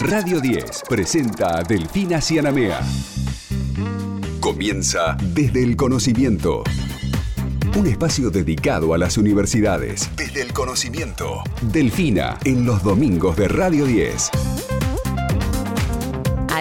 Radio 10 presenta a Delfina Cianamea. Comienza desde el conocimiento. Un espacio dedicado a las universidades. Desde el conocimiento. Delfina en los domingos de Radio 10.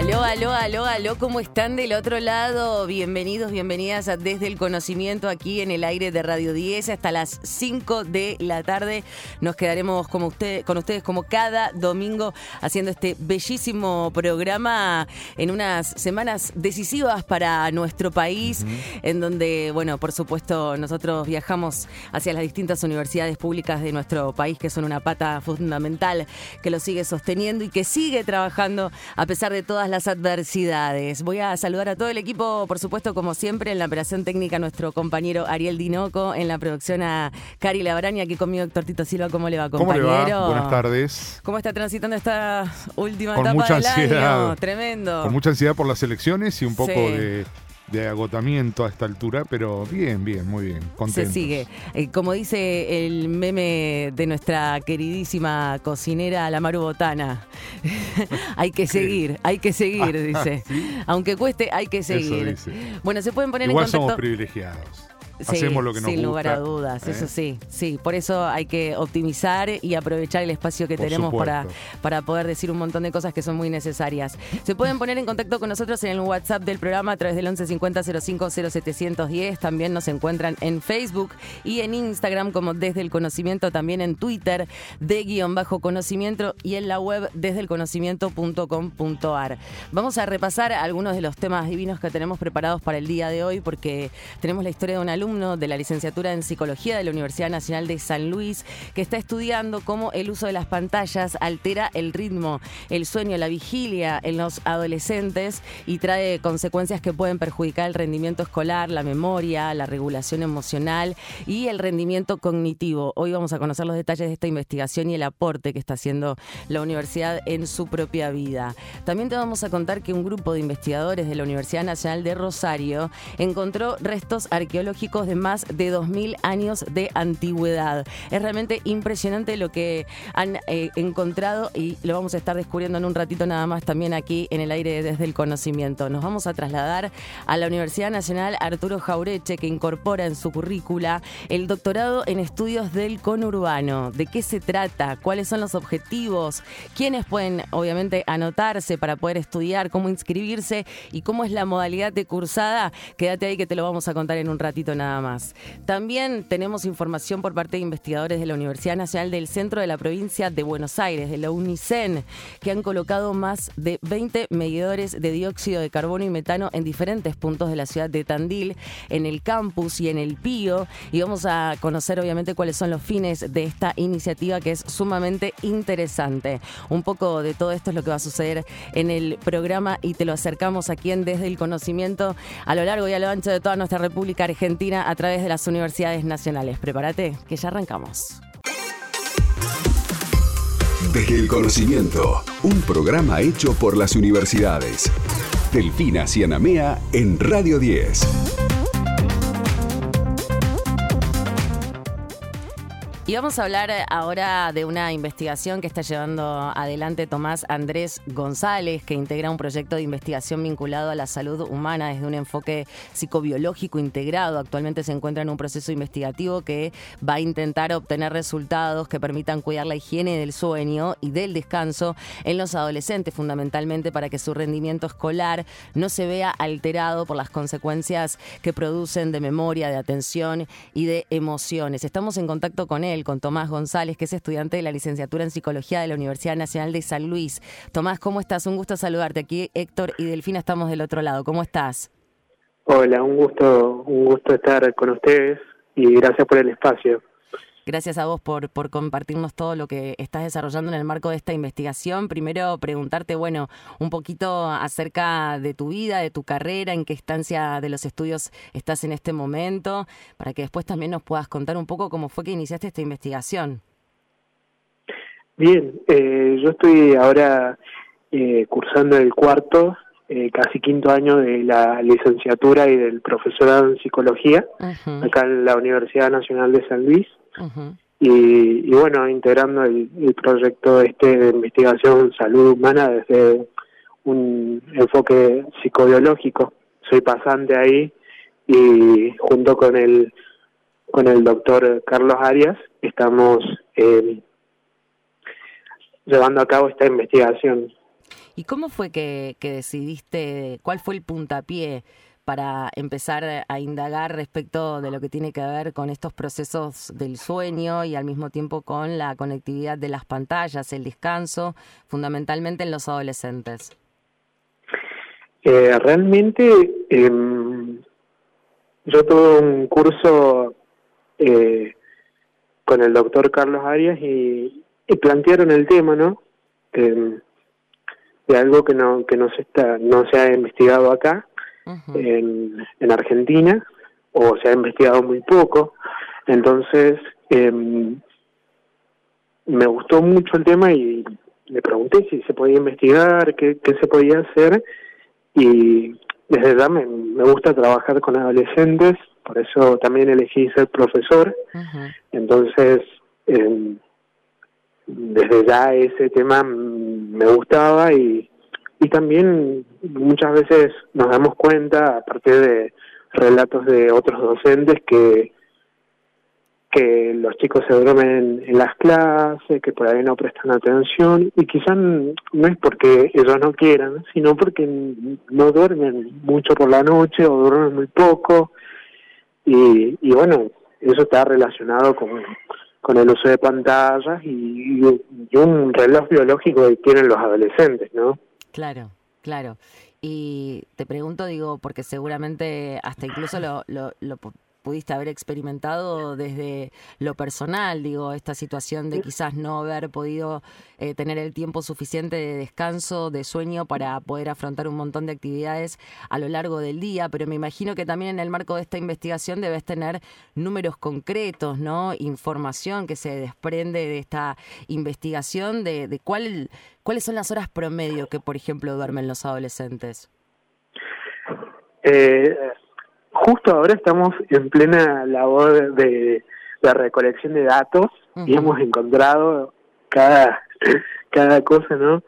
Aló, aló, aló, aló, ¿cómo están del otro lado? Bienvenidos, bienvenidas a Desde el Conocimiento aquí en el aire de Radio 10 hasta las 5 de la tarde. Nos quedaremos como usted, con ustedes como cada domingo haciendo este bellísimo programa en unas semanas decisivas para nuestro país, en donde, bueno, por supuesto, nosotros viajamos hacia las distintas universidades públicas de nuestro país, que son una pata fundamental que lo sigue sosteniendo y que sigue trabajando a pesar de todas las adversidades. Voy a saludar a todo el equipo, por supuesto, como siempre, en la operación técnica, nuestro compañero Ariel Dinoco, en la producción a Cari Labraña, aquí conmigo Héctor Tito Silva. ¿Cómo le va, compañero? ¿Cómo le va? Buenas tardes. ¿Cómo está transitando esta última Con etapa mucha del ansiedad. año? Tremendo. Con mucha ansiedad por las elecciones y un poco Sí. de, de agotamiento a esta altura, pero bien, bien, muy bien. Se Contentos. sigue. Eh, como dice el meme de nuestra queridísima cocinera, la Maru Botana. hay que seguir, hay que seguir, dice. Aunque cueste, hay que seguir. dice. Bueno, se pueden poner Igual en somos contacto. privilegiados. Sí, Hacemos lo que nos sin gusta. lugar a dudas, ¿eh? eso sí, sí. Por eso hay que optimizar y aprovechar el espacio que Por tenemos para, supuesto. para poder decir un montón de cosas que son muy necesarias. Se pueden poner en contacto con nosotros en el WhatsApp del programa a través del 1150 05 0710. También nos encuentran en Facebook y en Instagram como Desde el Conocimiento, también en Twitter de guion bajo conocimiento y en la web desde el conocimiento.com.ar. Vamos a repasar algunos de los temas divinos que tenemos preparados para el día de hoy porque tenemos la historia de un alumno de la licenciatura en psicología de la Universidad Nacional de San Luis que está estudiando cómo el uso de las pantallas altera el ritmo, el sueño, la vigilia en los adolescentes y trae consecuencias que pueden perjudicar el rendimiento escolar, la memoria, la regulación emocional y el rendimiento cognitivo. Hoy vamos a conocer los detalles de esta investigación y el aporte que está haciendo la universidad en su propia vida. También te vamos a contar que un grupo de investigadores de la Universidad Nacional de Rosario encontró restos arqueológicos de más de 2.000 años de antigüedad. Es realmente impresionante lo que han eh, encontrado y lo vamos a estar descubriendo en un ratito nada más también aquí en el aire desde el conocimiento. Nos vamos a trasladar a la Universidad Nacional Arturo Jaureche que incorpora en su currícula el doctorado en estudios del conurbano. ¿De qué se trata? ¿Cuáles son los objetivos? ¿Quiénes pueden obviamente anotarse para poder estudiar? ¿Cómo inscribirse? ¿Y cómo es la modalidad de cursada? Quédate ahí que te lo vamos a contar en un ratito nada más. También tenemos información por parte de investigadores de la Universidad Nacional del Centro de la Provincia de Buenos Aires, de la UNICEN, que han colocado más de 20 medidores de dióxido de carbono y metano en diferentes puntos de la ciudad de Tandil, en el campus y en el Pío. Y vamos a conocer obviamente cuáles son los fines de esta iniciativa que es sumamente interesante. Un poco de todo esto es lo que va a suceder en el programa y te lo acercamos aquí en Desde el Conocimiento a lo largo y a lo ancho de toda nuestra República Argentina a través de las universidades nacionales. Prepárate, que ya arrancamos. Desde el conocimiento, un programa hecho por las universidades. Delfina Cianamea en Radio 10. Y vamos a hablar ahora de una investigación que está llevando adelante Tomás Andrés González, que integra un proyecto de investigación vinculado a la salud humana desde un enfoque psicobiológico integrado. Actualmente se encuentra en un proceso investigativo que va a intentar obtener resultados que permitan cuidar la higiene del sueño y del descanso en los adolescentes, fundamentalmente para que su rendimiento escolar no se vea alterado por las consecuencias que producen de memoria, de atención y de emociones. Estamos en contacto con él con Tomás González, que es estudiante de la licenciatura en Psicología de la Universidad Nacional de San Luis. Tomás, ¿cómo estás? Un gusto saludarte. Aquí Héctor y Delfina estamos del otro lado. ¿Cómo estás? Hola, un gusto, un gusto estar con ustedes y gracias por el espacio. Gracias a vos por, por compartirnos todo lo que estás desarrollando en el marco de esta investigación. Primero preguntarte, bueno, un poquito acerca de tu vida, de tu carrera, en qué estancia de los estudios estás en este momento, para que después también nos puedas contar un poco cómo fue que iniciaste esta investigación. Bien, eh, yo estoy ahora eh, cursando el cuarto, eh, casi quinto año de la licenciatura y del profesorado en psicología, Ujú, acá en la Universidad Nacional de San Luis. Ujú. y, bueno, integrando el, proyecto este de investigación salud humana desde un enfoque psicobiológico. Soy pasante ahí y junto con el con el doctor Carlos Arias estamos eh, llevando a cabo esta investigación. ¿Y cómo fue que, que decidiste, cuál fue el puntapié para empezar a indagar respecto de lo que tiene que ver con estos procesos del sueño y al mismo tiempo con la conectividad de las pantallas, el descanso, fundamentalmente en los adolescentes? Eh, realmente em, yo tuve un curso eh, con el doctor Carlos Arias y, plantearon el tema, ¿no? Em, de algo que no que no se está no se ha investigado acá en, en, Argentina o se ha investigado muy poco. Entonces, em, me gustó mucho el tema y le pregunté si se podía investigar, qué, qué se podía hacer y desde ya me, me, gusta trabajar con adolescentes, por eso también elegí ser profesor. Entonces, em, desde ya ese tema me gustaba y y también muchas veces nos damos cuenta a partir de relatos de otros docentes que que los chicos se duermen en las clases, que por ahí no prestan atención y quizás no es porque ellos no quieran, sino porque no duermen mucho por la noche o duermen muy poco y, y bueno, eso está relacionado con, con el uso de pantallas y, y un reloj biológico que tienen los adolescentes, ¿no? Claro, claro. Y te pregunto, digo, porque seguramente hasta incluso lo, lo, lo pudiste haber experimentado desde lo personal, digo, esta situación de quizás no haber podido eh, tener el tiempo suficiente de descanso, de sueño para poder afrontar un montón de actividades a lo largo del día, pero me imagino que también en el marco de esta investigación debes tener números concretos, ¿no? Información que se desprende de esta investigación de, de cuál, cuáles son las horas promedio que, por ejemplo, duermen los adolescentes. Eh, justo ahora estamos en plena labor de, de recolección de datos y hemos encontrado cada, cada cosa, ¿no?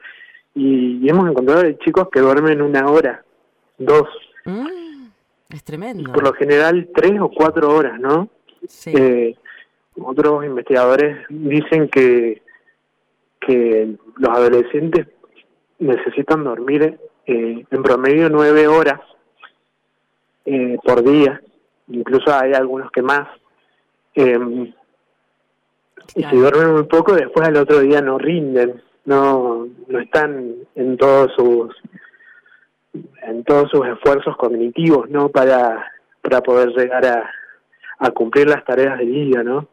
Y, hemos encontrado chicos que duermen una hora, dos. Mm, es tremendo. Por lo general tres o cuatro horas, ¿no? Sí. Eh, otros investigadores dicen que, que los adolescentes necesitan dormir eh, en promedio nueve horas eh, por día, incluso hay algunos que más. Eh, y si duermen muy poco, después al otro día no rinden, no, no están en todos sus en todos sus esfuerzos cognitivos, ¿no? Para, para poder llegar a, a cumplir las tareas del día, ¿no?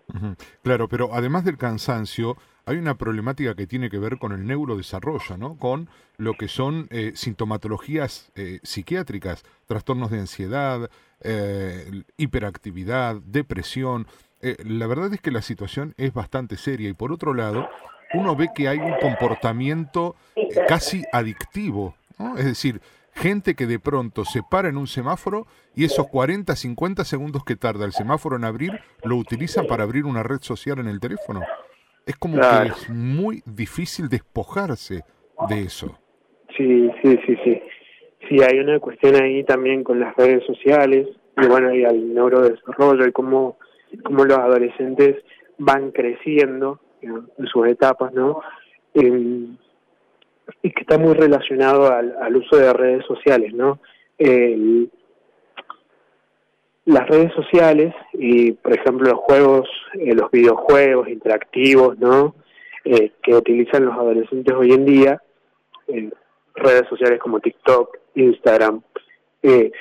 Claro, pero además del cansancio, hay una problemática que tiene que ver con el neurodesarrollo, ¿no? Con lo que son eh, sintomatologías eh, psiquiátricas, trastornos de ansiedad, eh, hiperactividad, depresión. la verdad es que la situación es bastante seria y por otro lado, uno ve que hay un comportamiento casi adictivo, ¿no? Es decir, gente que de pronto se para en un semáforo y esos 40, 50 segundos que tarda el semáforo en abrir, lo utilizan para abrir una red social en el teléfono. Es como que es muy difícil despojarse de eso. Sí, sí, sí, sí. Sí, hay una cuestión ahí también con las redes sociales y bueno, y al neurodesarrollo y cómo, cómo los adolescentes van creciendo en sus etapas, ¿no? y que está muy relacionado al, al uso de redes sociales, ¿no? El, las redes sociales y, por ejemplo, los juegos, eh, los videojuegos interactivos, ¿no? Eh, que utilizan los adolescentes hoy en día, en redes sociales como TikTok, Instagram, eh,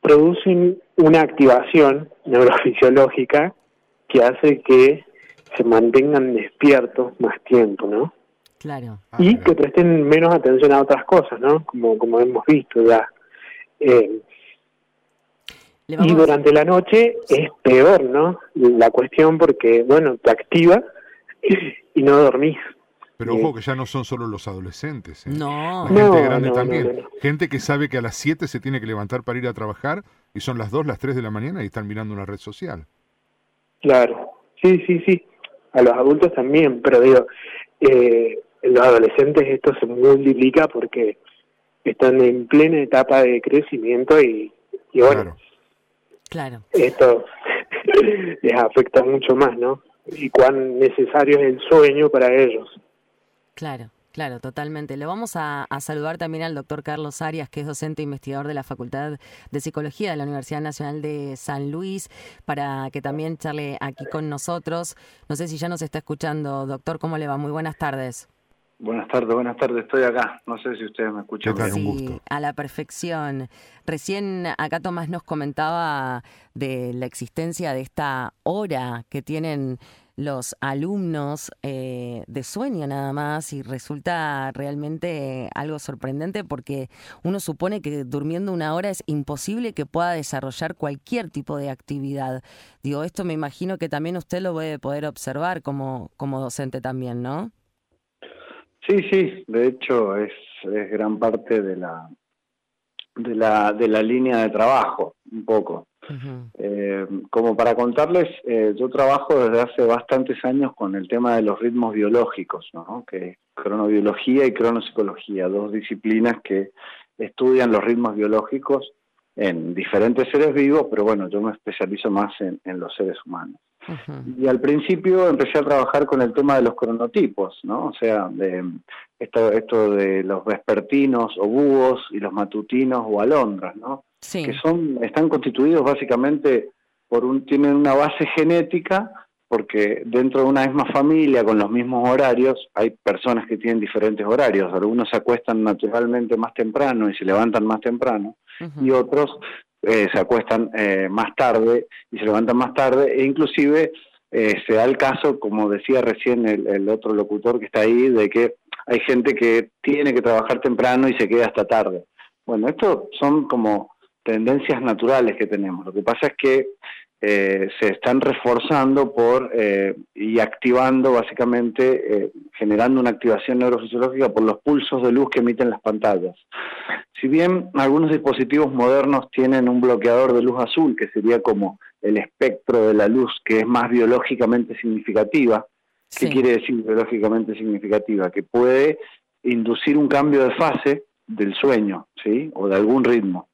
producen una activación neurofisiológica que hace que se mantengan despiertos más tiempo, ¿no? Claro. Y que presten menos atención a otras cosas, ¿no? Como, como hemos visto ya. Eh, y durante la noche es peor, ¿no? La cuestión porque, bueno, te activa y no dormís. Pero ojo que ya no son solo los adolescentes. ¿eh? No. La gente grande también. gente que sabe que a las 7 se tiene que levantar para ir a trabajar y son las 2, las 3 de la mañana y están mirando una red social. Claro, Sí, sí, sí. A los adultos también, pero digo, eh, los adolescentes esto se multiplica porque están en plena etapa de crecimiento y, y bueno, claro. esto les afecta mucho más, ¿no? Y cuán necesario es el sueño para ellos. Claro. Claro, totalmente. Le vamos a, saludar también al doctor Carlos Arias, que es docente e investigador de la Facultad de Psicología de la Universidad Nacional de San Luis, para que también charle aquí con nosotros. No sé si ya nos está escuchando, doctor, ¿cómo le va? Muy buenas tardes. Buenas tardes, buenas tardes, estoy acá. No sé si ustedes me escuchan. Sí, a la perfección. Recién acá Tomás nos comentaba de la existencia de esta hora que tienen los alumnos eh, de sueño nada más y resulta realmente algo sorprendente porque uno supone que durmiendo una hora es imposible que pueda desarrollar cualquier tipo de actividad. Digo, esto me imagino que también usted lo puede poder observar como, como docente también, ¿no? Sí, sí, de hecho es, es gran parte de la, de la, de la línea de trabajo, un poco. Eh, como para contarles, eh, yo trabajo desde hace bastantes años con el tema de los ritmos biológicos, ¿no? que es cronobiología y cronopsicología, dos disciplinas que estudian los ritmos biológicos en diferentes seres vivos, pero bueno, yo me especializo más en, en los seres humanos. Y al principio empecé a trabajar con el tema de los cronotipos, ¿no? O sea, de esto, esto de los vespertinos o búhos y los matutinos o alondras, ¿no? Que son, están constituidos básicamente por un, tienen una base genética, porque dentro de una misma familia con los mismos horarios hay personas que tienen diferentes horarios. Algunos se acuestan naturalmente más temprano y se levantan más temprano, y otros eh, se acuestan eh, más tarde y se levantan más tarde, e inclusive eh, se da el caso, como decía recién el, el, otro locutor que está ahí, de que hay gente que tiene que trabajar temprano y se queda hasta tarde. Bueno, esto son como tendencias naturales que tenemos. Lo que pasa es que eh, se están reforzando por eh, y activando básicamente, eh, generando una activación neurofisiológica por los pulsos de luz que emiten las pantallas. Si bien algunos dispositivos modernos tienen un bloqueador de luz azul, que sería como el espectro de la luz que es más biológicamente significativa, ¿qué quiere decir biológicamente significativa? Que puede inducir un cambio de fase del sueño, ¿sí? O de algún ritmo.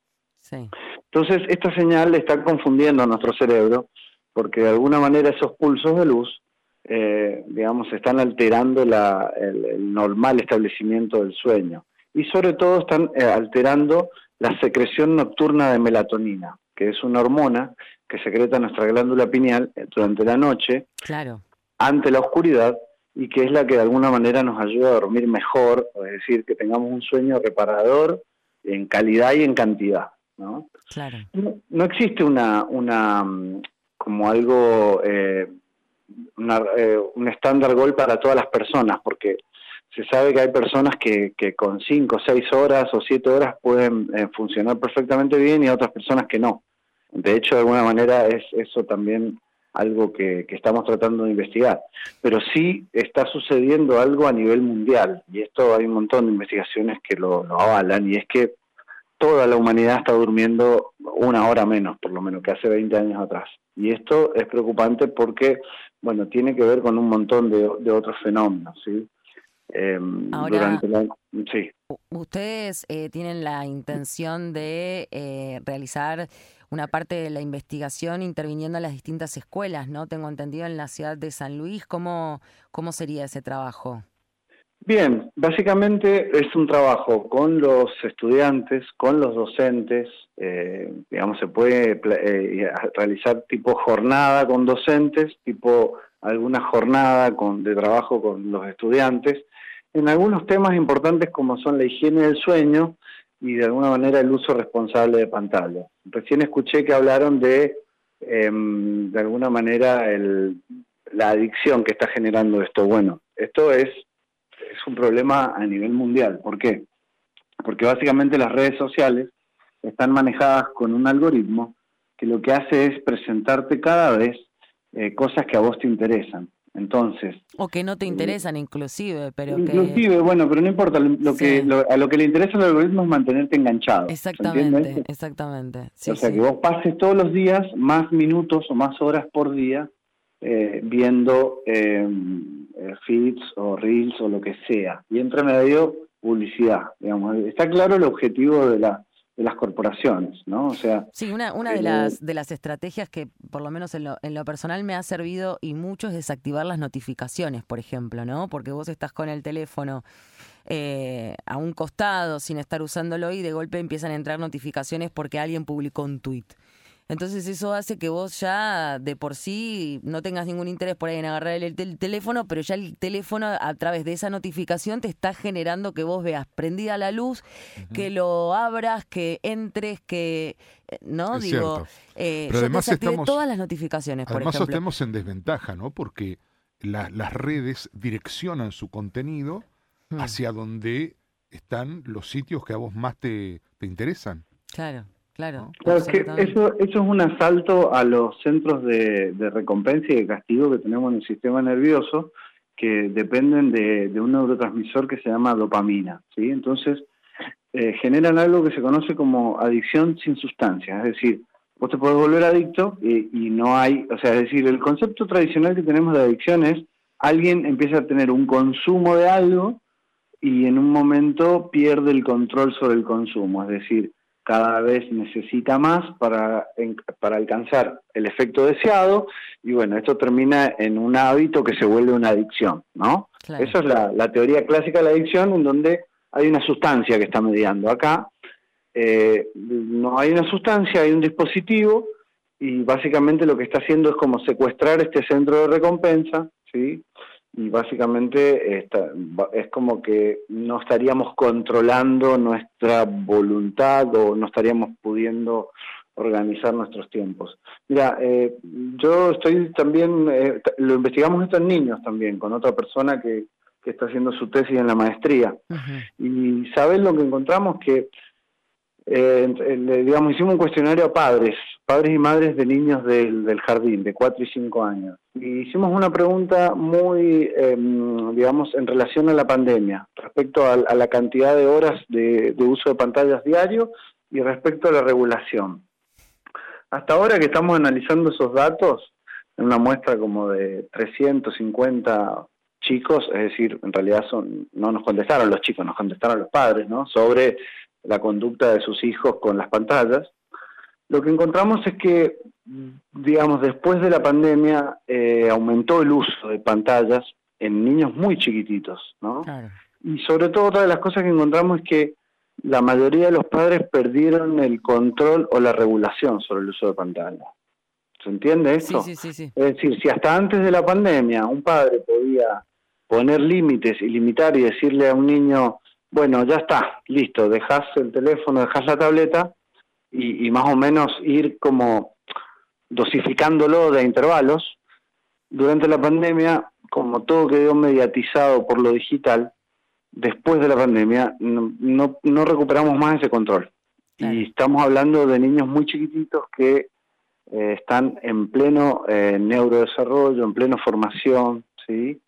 Entonces, esta señal está confundiendo a nuestro cerebro porque de alguna manera esos pulsos de luz, eh, digamos, están alterando la, el, normal establecimiento del sueño. Y sobre todo están eh, alterando la secreción nocturna de melatonina, que es una hormona que secreta nuestra glándula pineal eh, durante la noche, claro. ante la oscuridad, y que es la que de alguna manera nos ayuda a dormir mejor, es decir, que tengamos un sueño reparador en calidad y en cantidad. ¿No? Claro. No, existe una, una mm, como algo, eh, eh, un estándar gol para todas las personas, porque se sabe que hay personas que, que con 5, 6 horas o 7 horas pueden eh, funcionar perfectamente bien y otras personas que no. De hecho, de alguna manera es eso también algo que, que, estamos tratando de investigar. Pero sí está sucediendo algo a nivel mundial, y esto hay un montón de investigaciones que lo, lo avalan, y es que toda la humanidad está durmiendo una hora menos, por lo menos, que hace 20 años atrás. Y esto es preocupante porque, bueno, tiene que ver con un montón de, otros fenómenos, ¿sí? Em, Ahora, sí. ustedes eh, tienen la intención de eh, realizar una parte de la investigación interviniendo en las distintas escuelas, ¿no? Tengo entendido en la ciudad de San Luis. ¿Cómo, cómo sería ese trabajo? Bien, básicamente es un trabajo con los estudiantes, con los docentes, eh, digamos, se puede eh, realizar tipo jornada con docentes, tipo alguna jornada con, de trabajo con los estudiantes, en algunos temas importantes como son la higiene del sueño y de alguna manera el uso responsable de pantalla. Recién escuché que hablaron de, em, de alguna manera, el, la adicción que está generando esto. Bueno, esto es es un problema a nivel mundial. ¿Por qué? Porque básicamente las redes sociales están manejadas con un algoritmo que lo que hace es presentarte cada vez eh, cosas que a vos te interesan. Entonces. O que no te eh, interesan, inclusive, pero inclusive, bueno, pero no importa. Lo que, a lo que le interesa al algoritmo es mantenerte enganchado. Exactamente, exactamente. o sea, que vos pases todos los días más minutos o más horas por día eh, viendo em, eh, feeds o reels o lo que sea. Y entre medio, publicidad. Digamos. Está claro el objetivo de la de las corporaciones, ¿no? O sea, sí, una, una de las de las estrategias que por lo menos en lo, en lo personal me ha servido y mucho es desactivar las notificaciones, por ejemplo, ¿no? Porque vos estás con el teléfono eh, a un costado sin estar usándolo y de golpe empiezan a entrar notificaciones porque alguien publicó un tweet. Entonces eso hace que vos ya de por sí no tengas ningún interés por ahí en agarrar el, teléfono, pero ya el teléfono a través de esa notificación te está generando que vos veas prendida la luz, que lo abras, que entres, que eh, no digo, eh, pero además estamos todas las notificaciones. Por además ejemplo. estamos en desventaja, ¿no? Porque las redes direccionan su contenido hmm. hacia donde están los sitios que a vos más te, te interesan. Claro. Claro, que eso, eso es un asalto a los centros de, recompensa y de castigo que tenemos en el sistema nervioso que dependen de, un neurotransmisor que se llama dopamina, ¿sí? Entonces, eh, generan algo que se conoce como adicción sin sustancia, es decir, vos te podés volver adicto y, y, no hay, o sea, es decir, el concepto tradicional que tenemos de adicción es alguien empieza a tener un consumo de algo y en un momento pierde el control sobre el consumo, es decir, cada vez necesita más para, para alcanzar el efecto deseado y bueno, esto termina en un hábito que se vuelve una adicción, ¿no? Esa es la, teoría clásica de la adicción en donde hay una sustancia que está mediando. Acá eh, no hay una sustancia, hay un dispositivo y básicamente lo que está haciendo es como secuestrar este centro de recompensa, ¿sí? Y básicamente es como que no estaríamos controlando nuestra voluntad o no estaríamos pudiendo organizar nuestros tiempos. Mira, eh, yo estoy también, eh, lo investigamos esto en niños también, con otra persona que, que está haciendo su tesis en la maestría. Y ¿sabes lo que encontramos? Que eh, digamos, hicimos un cuestionario a padres, padres y madres de niños del, del jardín, de 4 y 5 años. Y hicimos una pregunta muy, em, digamos, en relación a la pandemia, respecto a, la cantidad de horas de, uso de pantallas diario y respecto a la regulación. Hasta ahora que estamos analizando esos datos, en una muestra como de 350 chicos, es decir, en realidad son, no nos contestaron los chicos, nos contestaron los padres, ¿no? Sobre la conducta de sus hijos con las pantallas, lo que encontramos es que, digamos, después de la pandemia eh, aumentó el uso de pantallas en niños muy chiquititos, ¿no? Y sobre todo otra de las cosas que encontramos es que la mayoría de los padres perdieron el control o la regulación sobre el uso de pantallas. ¿Se entiende esto? Sí, sí, sí, Es decir, si hasta antes de la pandemia un padre podía poner límites y limitar y decirle a un niño, bueno, ya está, listo, dejas el teléfono, dejas la tableta y, más o menos ir como dosificándolo de intervalos. Durante la pandemia, como todo quedó mediatizado por lo digital, después de la pandemia no, no, recuperamos más ese control. Y estamos hablando de niños muy chiquititos que eh, están en pleno eh, neurodesarrollo, en plena formación, ¿sí?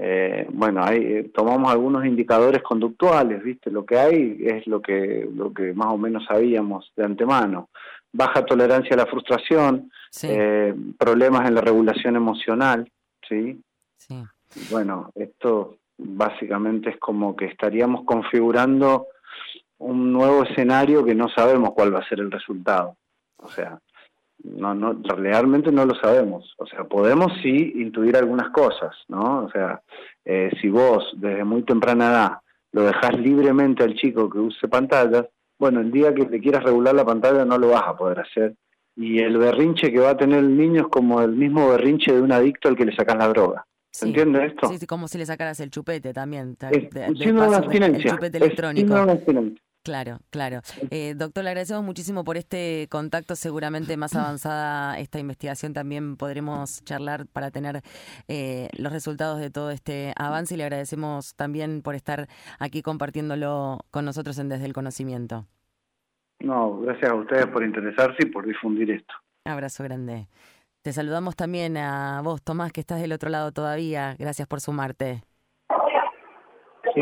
Eh, bueno, eh, tomamos algunos indicadores conductuales, ¿viste? Lo que hay es lo que, lo que más o menos sabíamos de antemano. Baja tolerancia a la frustración, eh, problemas en la regulación emocional, ¿sí? sí. Bueno, esto básicamente es como que estaríamos configurando un nuevo escenario que no sabemos cuál va a ser el resultado. O sea, no, no, realmente no lo sabemos. O sea, podemos sí intuir algunas cosas, ¿no? O sea, eh, si vos desde muy temprana edad lo dejás libremente al chico que use pantallas, bueno, el día que le quieras regular la pantalla no lo vas a poder hacer. Y el berrinche que va a tener el niño es como el mismo berrinche de un adicto al que le sacas la droga. ¿Se entiende esto? Sí, como si le sacaras el chupete también. Es, de, El chupete electrónico. Claro, claro. Eh, doctor, le agradecemos muchísimo por este contacto. Seguramente más avanzada esta investigación también podremos charlar para tener eh, los resultados de todo este avance y le agradecemos también por estar aquí compartiéndolo con nosotros en Desde el Conocimiento. No, gracias a ustedes por interesarse y por difundir esto. Abrazo grande. Te saludamos también a vos, Tomás, que estás del otro lado todavía. Gracias por sumarte.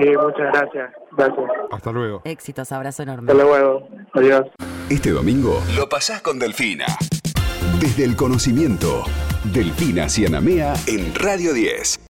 Sí, muchas gracias. Gracias. Hasta luego. Éxitos, abrazo enorme. Hasta luego. Adiós. Este domingo lo pasás con Delfina. Desde el conocimiento, Delfina Cianamea en Radio 10.